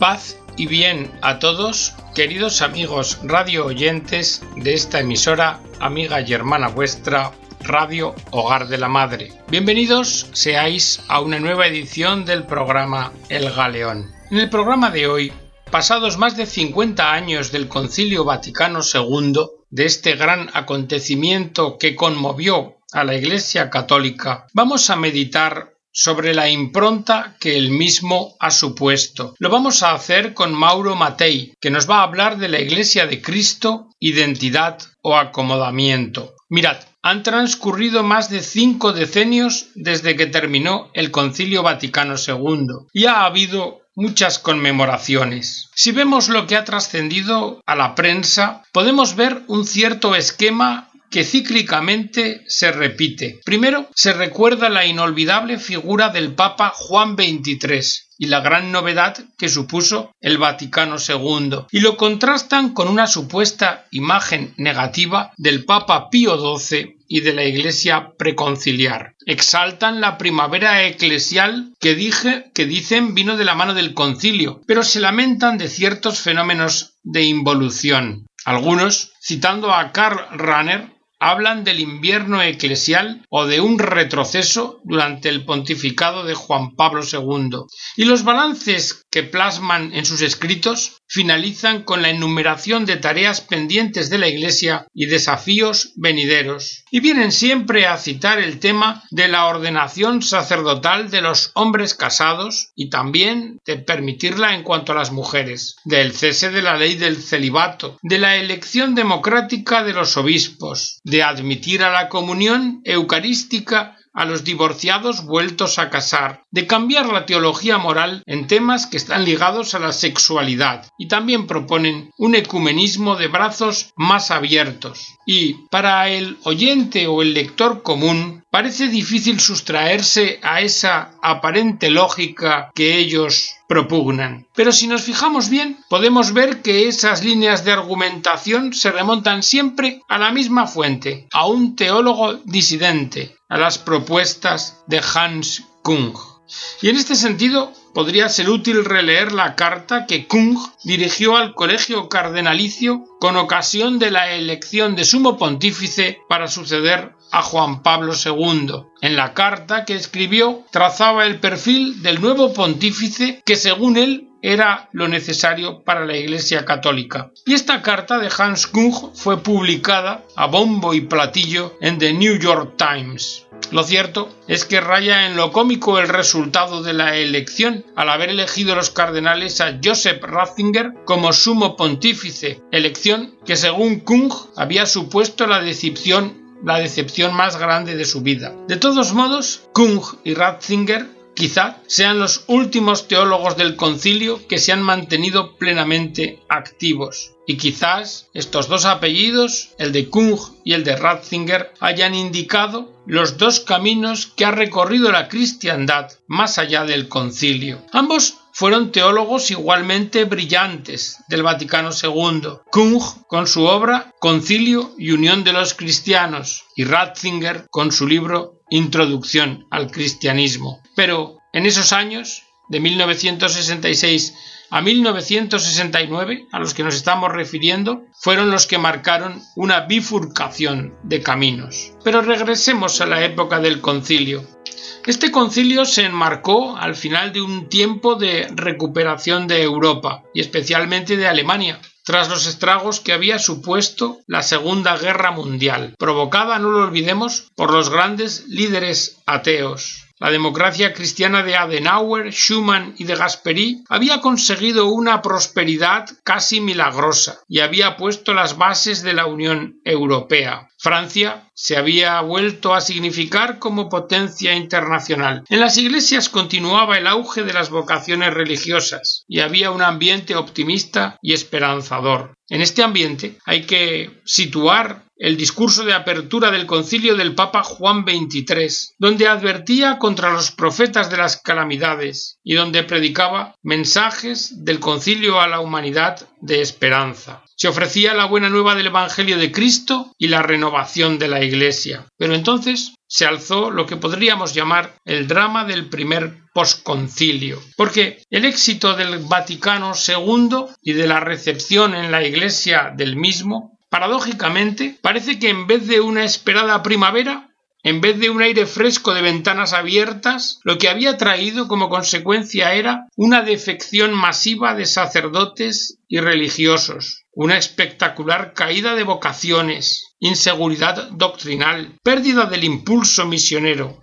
Paz y bien a todos, queridos amigos radio oyentes de esta emisora, amiga y hermana vuestra, Radio Hogar de la Madre. Bienvenidos seáis a una nueva edición del programa El Galeón. En el programa de hoy, pasados más de 50 años del Concilio Vaticano II, de este gran acontecimiento que conmovió a la Iglesia Católica, vamos a meditar sobre la impronta que él mismo ha supuesto. Lo vamos a hacer con Mauro Matei, que nos va a hablar de la Iglesia de Cristo, identidad o acomodamiento. Mirad, han transcurrido más de cinco decenios desde que terminó el Concilio Vaticano II y ha habido muchas conmemoraciones. Si vemos lo que ha trascendido a la prensa, podemos ver un cierto esquema que cíclicamente se repite. Primero, se recuerda la inolvidable figura del Papa Juan XXIII y la gran novedad que supuso el Vaticano II, y lo contrastan con una supuesta imagen negativa del Papa Pío XII y de la Iglesia preconciliar. Exaltan la primavera eclesial que, dije, que dicen vino de la mano del concilio, pero se lamentan de ciertos fenómenos de involución. Algunos, citando a Karl Rahner, hablan del invierno eclesial o de un retroceso durante el pontificado de Juan Pablo II, y los balances que plasman en sus escritos finalizan con la enumeración de tareas pendientes de la Iglesia y desafíos venideros, y vienen siempre a citar el tema de la ordenación sacerdotal de los hombres casados y también de permitirla en cuanto a las mujeres, del cese de la ley del celibato, de la elección democrática de los obispos, de admitir a la comunión eucarística a los divorciados vueltos a casar, de cambiar la teología moral en temas que están ligados a la sexualidad y también proponen un ecumenismo de brazos más abiertos. Y para el oyente o el lector común parece difícil sustraerse a esa aparente lógica que ellos propugnan. Pero si nos fijamos bien, podemos ver que esas líneas de argumentación se remontan siempre a la misma fuente, a un teólogo disidente, a las propuestas de Hans Kung. Y en este sentido podría ser útil releer la carta que Kung dirigió al colegio cardenalicio con ocasión de la elección de sumo pontífice para suceder a Juan Pablo II. En la carta que escribió trazaba el perfil del nuevo pontífice que según él era lo necesario para la Iglesia católica. Y esta carta de Hans Kung fue publicada a bombo y platillo en The New York Times. Lo cierto es que raya en lo cómico el resultado de la elección al haber elegido los cardenales a Joseph Ratzinger como sumo pontífice, elección que según Kung había supuesto la decepción la decepción más grande de su vida. De todos modos, Kung y Ratzinger quizá sean los últimos teólogos del concilio que se han mantenido plenamente activos. Y quizás estos dos apellidos, el de Kung y el de Ratzinger, hayan indicado los dos caminos que ha recorrido la cristiandad más allá del concilio. Ambos fueron teólogos igualmente brillantes del Vaticano II. Kung con su obra Concilio y Unión de los Cristianos y Ratzinger con su libro Introducción al Cristianismo. Pero en esos años, de 1966 a 1969, a los que nos estamos refiriendo, fueron los que marcaron una bifurcación de caminos. Pero regresemos a la época del concilio. Este concilio se enmarcó al final de un tiempo de recuperación de Europa y especialmente de Alemania, tras los estragos que había supuesto la Segunda Guerra Mundial, provocada, no lo olvidemos, por los grandes líderes ateos. La democracia cristiana de Adenauer, Schumann y de Gasperi había conseguido una prosperidad casi milagrosa y había puesto las bases de la Unión Europea. Francia se había vuelto a significar como potencia internacional. En las iglesias continuaba el auge de las vocaciones religiosas y había un ambiente optimista y esperanzador. En este ambiente hay que situar el discurso de apertura del concilio del Papa Juan XXIII, donde advertía contra los profetas de las calamidades y donde predicaba mensajes del concilio a la humanidad de esperanza. Se ofrecía la buena nueva del Evangelio de Cristo y la renovación de la Iglesia. Pero entonces se alzó lo que podríamos llamar el drama del primer posconcilio, porque el éxito del Vaticano II y de la recepción en la Iglesia del mismo, paradójicamente, parece que en vez de una esperada primavera, en vez de un aire fresco de ventanas abiertas, lo que había traído como consecuencia era una defección masiva de sacerdotes y religiosos, una espectacular caída de vocaciones, inseguridad doctrinal, pérdida del impulso misionero,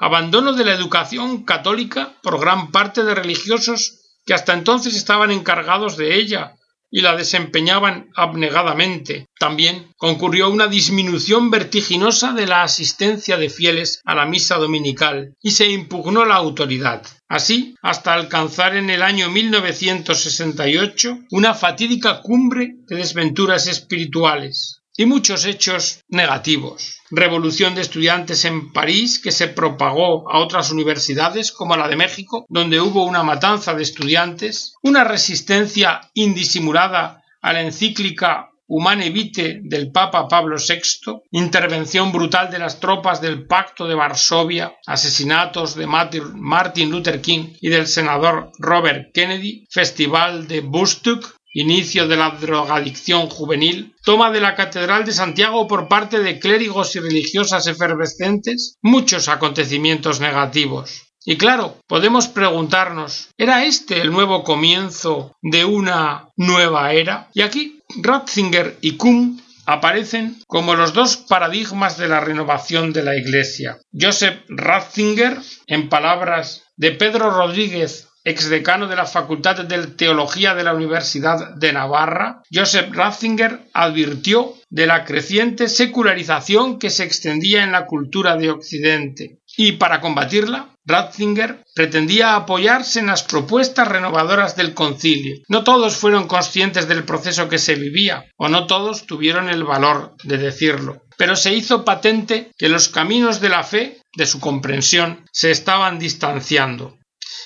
abandono de la educación católica por gran parte de religiosos que hasta entonces estaban encargados de ella, y la desempeñaban abnegadamente. También concurrió una disminución vertiginosa de la asistencia de fieles a la misa dominical y se impugnó la autoridad. Así, hasta alcanzar en el año 1968 una fatídica cumbre de desventuras espirituales y muchos hechos negativos. Revolución de estudiantes en París que se propagó a otras universidades como la de México, donde hubo una matanza de estudiantes, una resistencia indisimulada a la encíclica Humane Vitae del Papa Pablo VI, intervención brutal de las tropas del Pacto de Varsovia, asesinatos de Martin Luther King y del senador Robert Kennedy, Festival de Bustock, inicio de la drogadicción juvenil, toma de la Catedral de Santiago por parte de clérigos y religiosas efervescentes, muchos acontecimientos negativos. Y claro, podemos preguntarnos, ¿era este el nuevo comienzo de una nueva era? Y aquí Ratzinger y Kuhn aparecen como los dos paradigmas de la renovación de la Iglesia. Joseph Ratzinger, en palabras de Pedro Rodríguez exdecano de la Facultad de Teología de la Universidad de Navarra, Joseph Ratzinger advirtió de la creciente secularización que se extendía en la cultura de Occidente. Y para combatirla, Ratzinger pretendía apoyarse en las propuestas renovadoras del concilio. No todos fueron conscientes del proceso que se vivía, o no todos tuvieron el valor de decirlo. Pero se hizo patente que los caminos de la fe, de su comprensión, se estaban distanciando.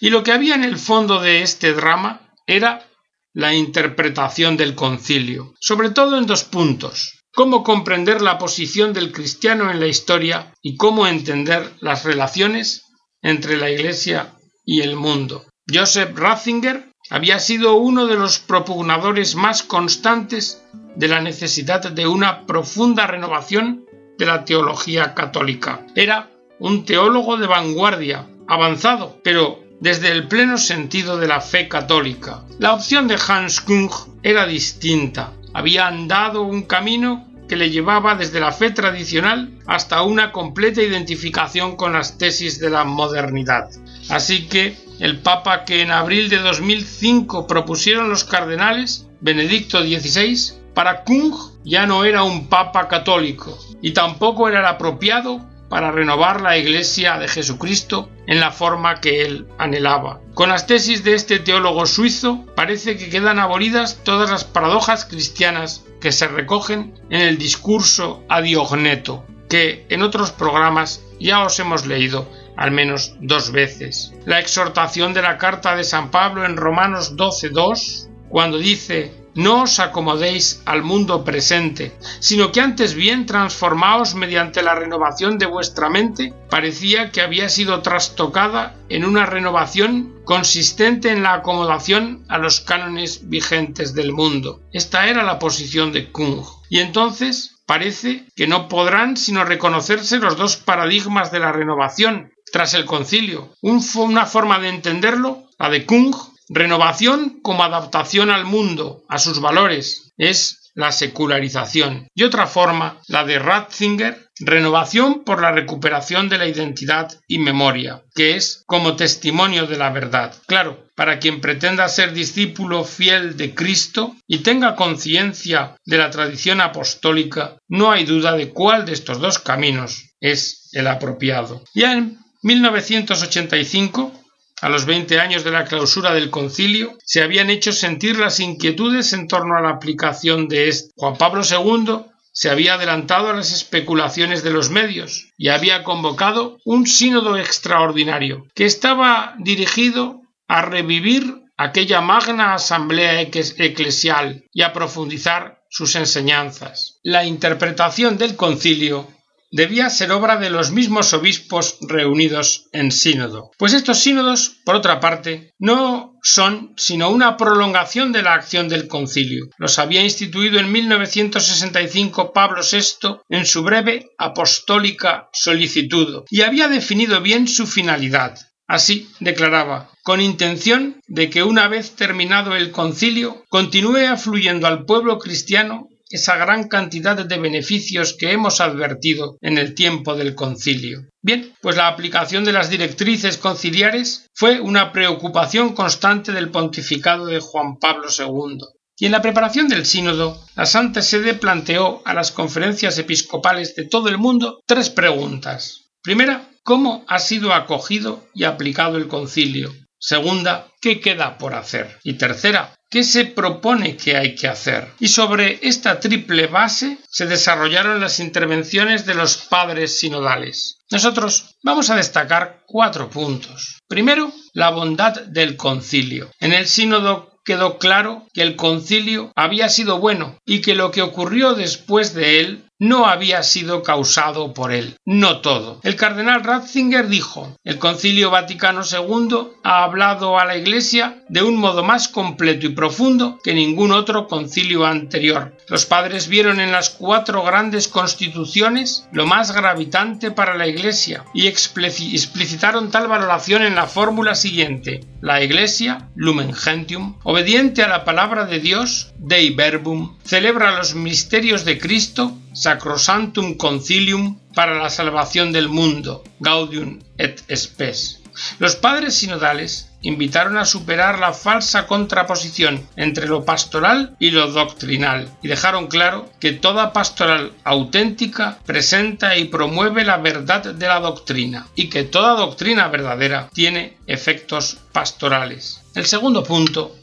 Y lo que había en el fondo de este drama era la interpretación del concilio, sobre todo en dos puntos cómo comprender la posición del cristiano en la historia y cómo entender las relaciones entre la Iglesia y el mundo. Joseph Ratzinger había sido uno de los propugnadores más constantes de la necesidad de una profunda renovación de la teología católica. Era un teólogo de vanguardia, avanzado, pero desde el pleno sentido de la fe católica. La opción de Hans Kung era distinta. Había andado un camino que le llevaba desde la fe tradicional hasta una completa identificación con las tesis de la modernidad. Así que el Papa que en abril de 2005 propusieron los cardenales, Benedicto XVI, para Kung ya no era un Papa católico y tampoco era el apropiado para renovar la Iglesia de Jesucristo en la forma que él anhelaba. Con las tesis de este teólogo suizo parece que quedan abolidas todas las paradojas cristianas que se recogen en el discurso adiogneto, que en otros programas ya os hemos leído al menos dos veces. La exhortación de la carta de San Pablo en Romanos 12.2, cuando dice no os acomodéis al mundo presente, sino que antes bien transformaos mediante la renovación de vuestra mente, parecía que había sido trastocada en una renovación consistente en la acomodación a los cánones vigentes del mundo. Esta era la posición de Kung. Y entonces parece que no podrán sino reconocerse los dos paradigmas de la renovación tras el concilio. una forma de entenderlo, la de Kung, Renovación como adaptación al mundo, a sus valores, es la secularización. Y otra forma, la de Ratzinger, renovación por la recuperación de la identidad y memoria, que es como testimonio de la verdad. Claro, para quien pretenda ser discípulo fiel de Cristo y tenga conciencia de la tradición apostólica, no hay duda de cuál de estos dos caminos es el apropiado. Ya en 1985, a los 20 años de la clausura del concilio, se habían hecho sentir las inquietudes en torno a la aplicación de este. Juan Pablo II se había adelantado a las especulaciones de los medios y había convocado un sínodo extraordinario que estaba dirigido a revivir aquella magna asamblea eclesial y a profundizar sus enseñanzas. La interpretación del concilio debía ser obra de los mismos obispos reunidos en sínodo. Pues estos sínodos, por otra parte, no son sino una prolongación de la acción del concilio. Los había instituido en 1965 Pablo VI en su breve apostólica solicitud y había definido bien su finalidad. Así declaraba, con intención de que una vez terminado el concilio continúe afluyendo al pueblo cristiano esa gran cantidad de beneficios que hemos advertido en el tiempo del concilio. Bien, pues la aplicación de las directrices conciliares fue una preocupación constante del pontificado de Juan Pablo II. Y en la preparación del sínodo, la Santa Sede planteó a las conferencias episcopales de todo el mundo tres preguntas. Primera, ¿cómo ha sido acogido y aplicado el concilio? Segunda, ¿qué queda por hacer? Y tercera, ¿Qué se propone que hay que hacer? Y sobre esta triple base se desarrollaron las intervenciones de los padres sinodales. Nosotros vamos a destacar cuatro puntos. Primero, la bondad del concilio. En el sínodo quedó claro que el concilio había sido bueno y que lo que ocurrió después de él no había sido causado por él. No todo. El cardenal Ratzinger dijo, el concilio Vaticano II ha hablado a la Iglesia de un modo más completo y profundo que ningún otro concilio anterior. Los padres vieron en las cuatro grandes constituciones lo más gravitante para la Iglesia y explicitaron tal valoración en la fórmula siguiente. La Iglesia, Lumen Gentium, obediente a la palabra de Dios, Dei Verbum, celebra los misterios de Cristo Sacrosantum Concilium para la salvación del mundo, Gaudium et Spes. Los padres sinodales invitaron a superar la falsa contraposición entre lo pastoral y lo doctrinal y dejaron claro que toda pastoral auténtica presenta y promueve la verdad de la doctrina y que toda doctrina verdadera tiene efectos pastorales. El segundo punto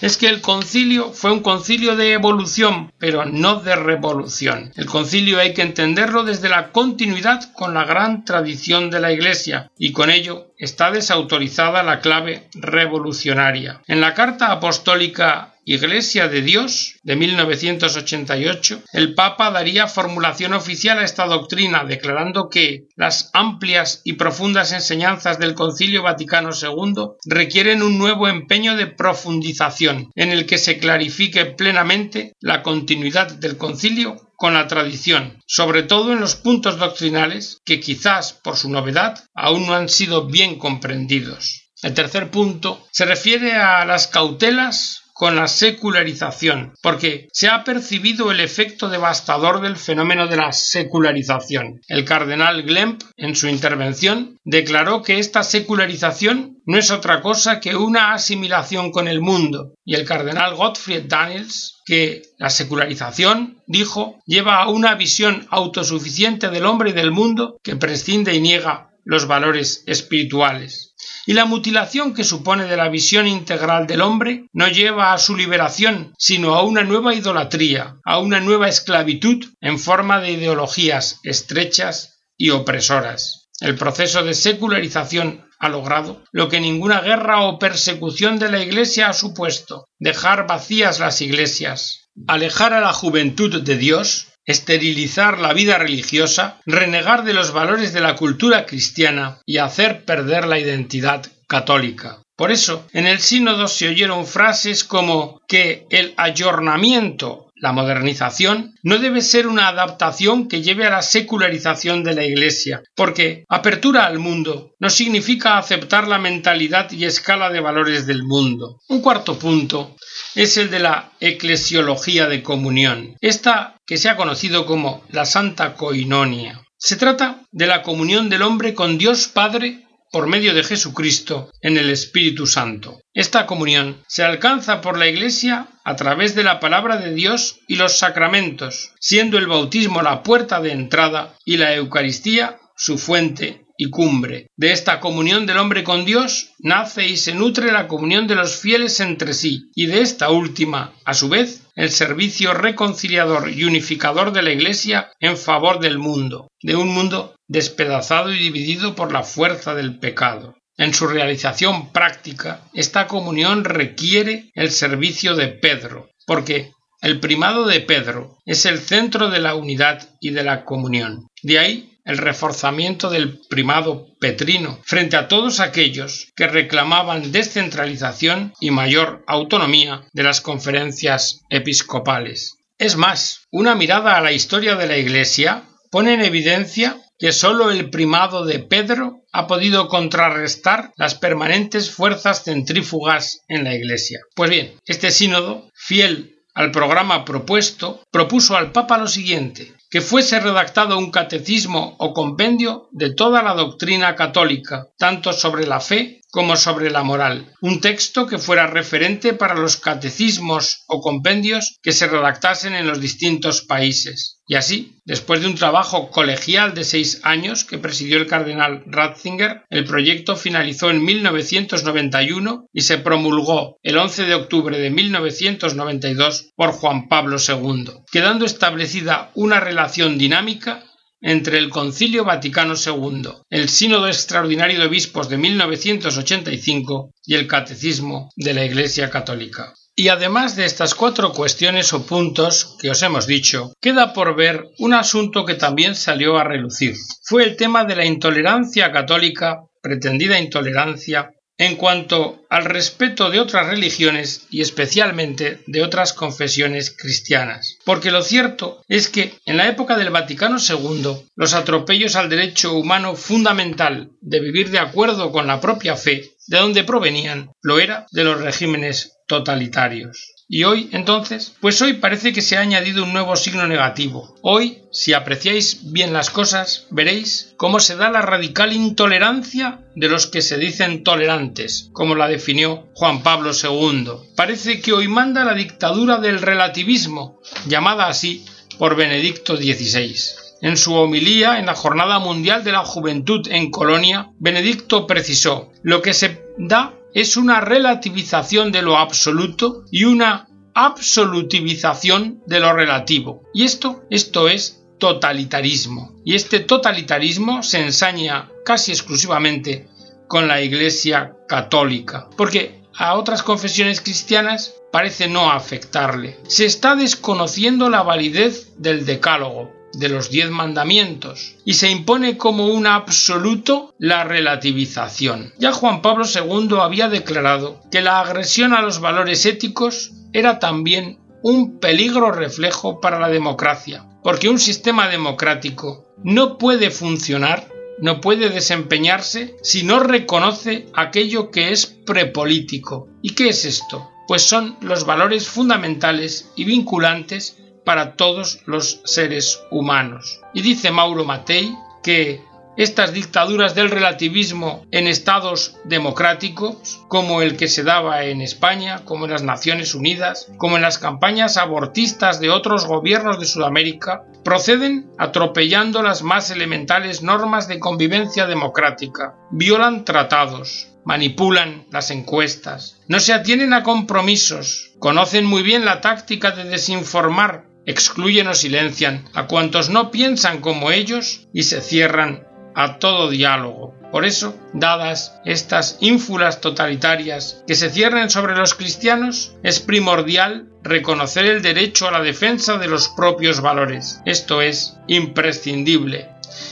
es que el concilio fue un concilio de evolución, pero no de revolución. El concilio hay que entenderlo desde la continuidad con la gran tradición de la Iglesia, y con ello está desautorizada la clave revolucionaria. En la carta apostólica Iglesia de Dios de 1988, el Papa daría formulación oficial a esta doctrina, declarando que las amplias y profundas enseñanzas del Concilio Vaticano II requieren un nuevo empeño de profundización, en el que se clarifique plenamente la continuidad del concilio con la tradición, sobre todo en los puntos doctrinales que quizás por su novedad aún no han sido bien comprendidos. El tercer punto se refiere a las cautelas con la secularización, porque se ha percibido el efecto devastador del fenómeno de la secularización. El cardenal Glemp, en su intervención, declaró que esta secularización no es otra cosa que una asimilación con el mundo, y el cardenal Gottfried Daniels que la secularización, dijo, lleva a una visión autosuficiente del hombre y del mundo que prescinde y niega los valores espirituales y la mutilación que supone de la visión integral del hombre no lleva a su liberación, sino a una nueva idolatría, a una nueva esclavitud en forma de ideologías estrechas y opresoras. El proceso de secularización ha logrado lo que ninguna guerra o persecución de la Iglesia ha supuesto, dejar vacías las iglesias, alejar a la juventud de Dios esterilizar la vida religiosa, renegar de los valores de la cultura cristiana y hacer perder la identidad católica. Por eso, en el sínodo se oyeron frases como que el ayornamiento, la modernización, no debe ser una adaptación que lleve a la secularización de la Iglesia, porque apertura al mundo no significa aceptar la mentalidad y escala de valores del mundo. Un cuarto punto es el de la eclesiología de comunión, esta que se ha conocido como la Santa Coinonia. Se trata de la comunión del hombre con Dios Padre por medio de Jesucristo en el Espíritu Santo. Esta comunión se alcanza por la Iglesia a través de la palabra de Dios y los sacramentos, siendo el bautismo la puerta de entrada y la Eucaristía su fuente y cumbre. De esta comunión del hombre con Dios nace y se nutre la comunión de los fieles entre sí, y de esta última, a su vez, el servicio reconciliador y unificador de la Iglesia en favor del mundo, de un mundo despedazado y dividido por la fuerza del pecado. En su realización práctica, esta comunión requiere el servicio de Pedro, porque el primado de Pedro es el centro de la unidad y de la comunión. De ahí el reforzamiento del primado petrino frente a todos aquellos que reclamaban descentralización y mayor autonomía de las conferencias episcopales. Es más, una mirada a la historia de la Iglesia pone en evidencia que sólo el primado de Pedro ha podido contrarrestar las permanentes fuerzas centrífugas en la Iglesia. Pues bien, este sínodo, fiel al programa propuesto, propuso al Papa lo siguiente que fuese redactado un catecismo o compendio de toda la doctrina católica, tanto sobre la fe como sobre la moral, un texto que fuera referente para los catecismos o compendios que se redactasen en los distintos países. Y así, después de un trabajo colegial de seis años que presidió el cardenal Ratzinger, el proyecto finalizó en 1991 y se promulgó el 11 de octubre de 1992 por Juan Pablo II, quedando establecida una relación dinámica entre el Concilio Vaticano II, el Sínodo Extraordinario de Obispos de 1985 y el Catecismo de la Iglesia Católica. Y además de estas cuatro cuestiones o puntos que os hemos dicho, queda por ver un asunto que también salió a relucir. Fue el tema de la intolerancia católica, pretendida intolerancia en cuanto al respeto de otras religiones y especialmente de otras confesiones cristianas. Porque lo cierto es que en la época del Vaticano II los atropellos al derecho humano fundamental de vivir de acuerdo con la propia fe, de donde provenían, lo era de los regímenes totalitarios. Y hoy, entonces, pues hoy parece que se ha añadido un nuevo signo negativo. Hoy, si apreciáis bien las cosas, veréis cómo se da la radical intolerancia de los que se dicen tolerantes, como la definió Juan Pablo II. Parece que hoy manda la dictadura del relativismo, llamada así por Benedicto XVI. En su homilía en la Jornada Mundial de la Juventud en Colonia, Benedicto precisó, lo que se da es una relativización de lo absoluto y una absolutivización de lo relativo. Y esto, esto es totalitarismo. Y este totalitarismo se ensaña casi exclusivamente con la Iglesia católica, porque a otras confesiones cristianas parece no afectarle. Se está desconociendo la validez del decálogo, de los diez mandamientos y se impone como un absoluto la relativización. Ya Juan Pablo II había declarado que la agresión a los valores éticos era también un peligro reflejo para la democracia, porque un sistema democrático no puede funcionar, no puede desempeñarse si no reconoce aquello que es prepolítico. ¿Y qué es esto? Pues son los valores fundamentales y vinculantes para todos los seres humanos. Y dice Mauro Mattei que estas dictaduras del relativismo en estados democráticos, como el que se daba en España, como en las Naciones Unidas, como en las campañas abortistas de otros gobiernos de Sudamérica, proceden atropellando las más elementales normas de convivencia democrática, violan tratados, manipulan las encuestas, no se atienen a compromisos, conocen muy bien la táctica de desinformar excluyen o silencian a cuantos no piensan como ellos y se cierran a todo diálogo. Por eso, dadas estas ínfulas totalitarias que se cierren sobre los cristianos, es primordial reconocer el derecho a la defensa de los propios valores. Esto es imprescindible.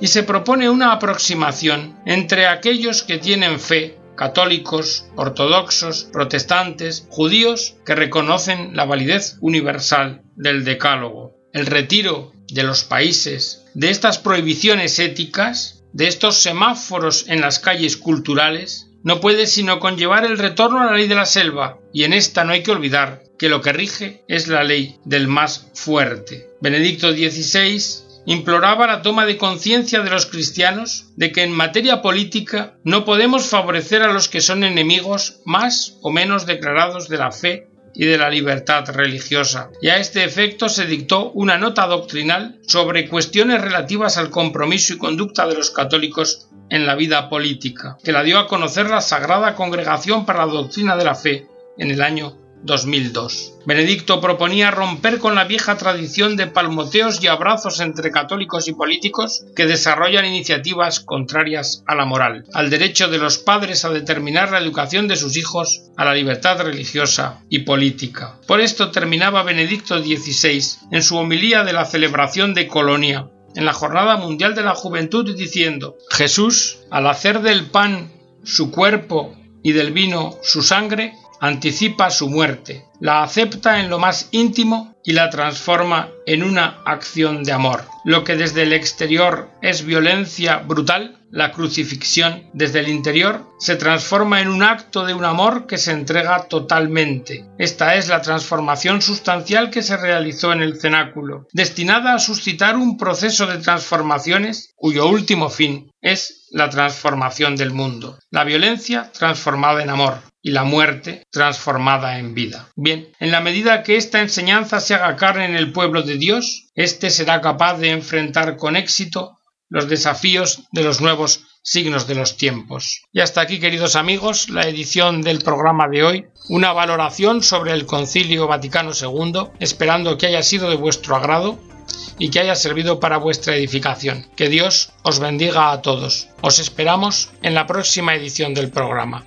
Y se propone una aproximación entre aquellos que tienen fe católicos, ortodoxos, protestantes, judíos que reconocen la validez universal del decálogo. El retiro de los países de estas prohibiciones éticas, de estos semáforos en las calles culturales, no puede sino conllevar el retorno a la ley de la selva, y en esta no hay que olvidar que lo que rige es la ley del más fuerte. Benedicto XVI imploraba la toma de conciencia de los cristianos de que en materia política no podemos favorecer a los que son enemigos más o menos declarados de la fe y de la libertad religiosa, y a este efecto se dictó una nota doctrinal sobre cuestiones relativas al compromiso y conducta de los católicos en la vida política, que la dio a conocer la Sagrada Congregación para la Doctrina de la Fe en el año 2002. Benedicto proponía romper con la vieja tradición de palmoteos y abrazos entre católicos y políticos que desarrollan iniciativas contrarias a la moral, al derecho de los padres a determinar la educación de sus hijos, a la libertad religiosa y política. Por esto terminaba Benedicto XVI en su homilía de la celebración de Colonia en la Jornada Mundial de la Juventud diciendo, Jesús, al hacer del pan su cuerpo y del vino su sangre, anticipa su muerte, la acepta en lo más íntimo y la transforma en una acción de amor. Lo que desde el exterior es violencia brutal, la crucifixión desde el interior se transforma en un acto de un amor que se entrega totalmente. Esta es la transformación sustancial que se realizó en el cenáculo, destinada a suscitar un proceso de transformaciones cuyo último fin es la transformación del mundo, la violencia transformada en amor, y la muerte transformada en vida. Bien, en la medida que esta enseñanza se haga carne en el pueblo de Dios, éste será capaz de enfrentar con éxito los desafíos de los nuevos signos de los tiempos. Y hasta aquí, queridos amigos, la edición del programa de hoy, una valoración sobre el Concilio Vaticano II, esperando que haya sido de vuestro agrado y que haya servido para vuestra edificación. Que Dios os bendiga a todos. Os esperamos en la próxima edición del programa.